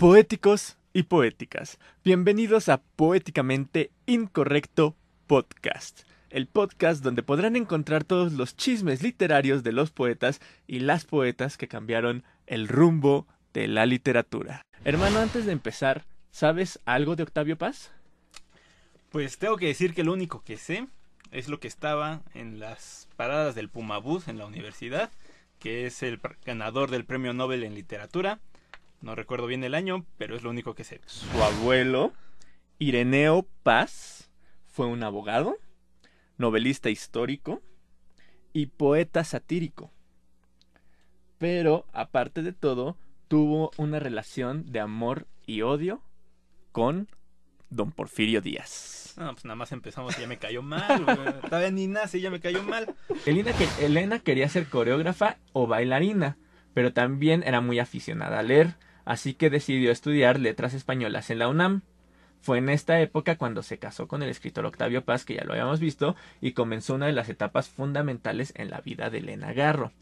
Poéticos y poéticas, bienvenidos a Poéticamente Incorrecto Podcast, el podcast donde podrán encontrar todos los chismes literarios de los poetas y las poetas que cambiaron el rumbo de la literatura. Hermano, antes de empezar, ¿sabes algo de Octavio Paz? Pues tengo que decir que lo único que sé es lo que estaba en las paradas del Pumabús en la universidad, que es el ganador del Premio Nobel en Literatura. No recuerdo bien el año, pero es lo único que sé. Su abuelo, Ireneo Paz, fue un abogado, novelista histórico y poeta satírico. Pero, aparte de todo, tuvo una relación de amor y odio con don Porfirio Díaz. No, pues nada más empezamos y ya me cayó mal, güey. Todavía ni nace y ya me cayó mal. Elena, que, Elena quería ser coreógrafa o bailarina, pero también era muy aficionada a leer, así que decidió estudiar letras españolas en la UNAM. Fue en esta época cuando se casó con el escritor Octavio Paz, que ya lo habíamos visto, y comenzó una de las etapas fundamentales en la vida de Elena Garro.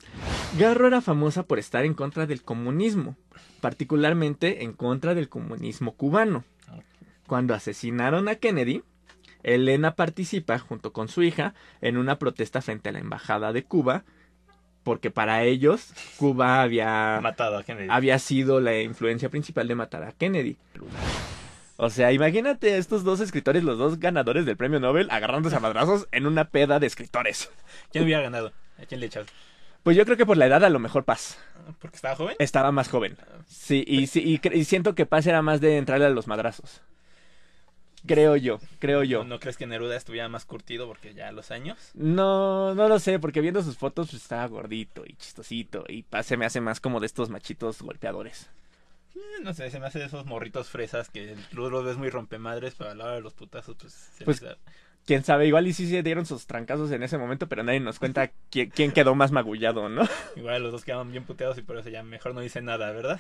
Garro era famosa por estar en contra del comunismo, particularmente en contra del comunismo cubano. Cuando asesinaron a Kennedy, Elena participa junto con su hija en una protesta frente a la embajada de Cuba, porque para ellos Cuba había Matado a Kennedy. había sido la influencia principal de matar a Kennedy. O sea, imagínate a estos dos escritores, los dos ganadores del premio Nobel, agarrándose a madrazos en una peda de escritores. ¿Quién hubiera ganado? ¿A quién le echas? Pues yo creo que por la edad a lo mejor Paz ¿Porque estaba joven? estaba más joven. Sí, y, sí, y, siento que Paz era más de entrarle a los madrazos. Creo yo, creo yo. ¿No crees que Neruda estuviera más curtido porque ya los años? No, no lo sé, porque viendo sus fotos pues, estaba gordito y chistosito. Y se me hace más como de estos machitos golpeadores. Eh, no sé, se me hace de esos morritos fresas que tú los ves muy rompemadres, pero a la hora de los putazos, pues... Se Pues, les da- Quién sabe, igual y sí se dieron sus trancazos en ese momento, pero nadie nos cuenta quién, quién quedó más magullado, ¿no? Igual los dos quedaban bien puteados y por eso ya mejor no dice nada, ¿verdad?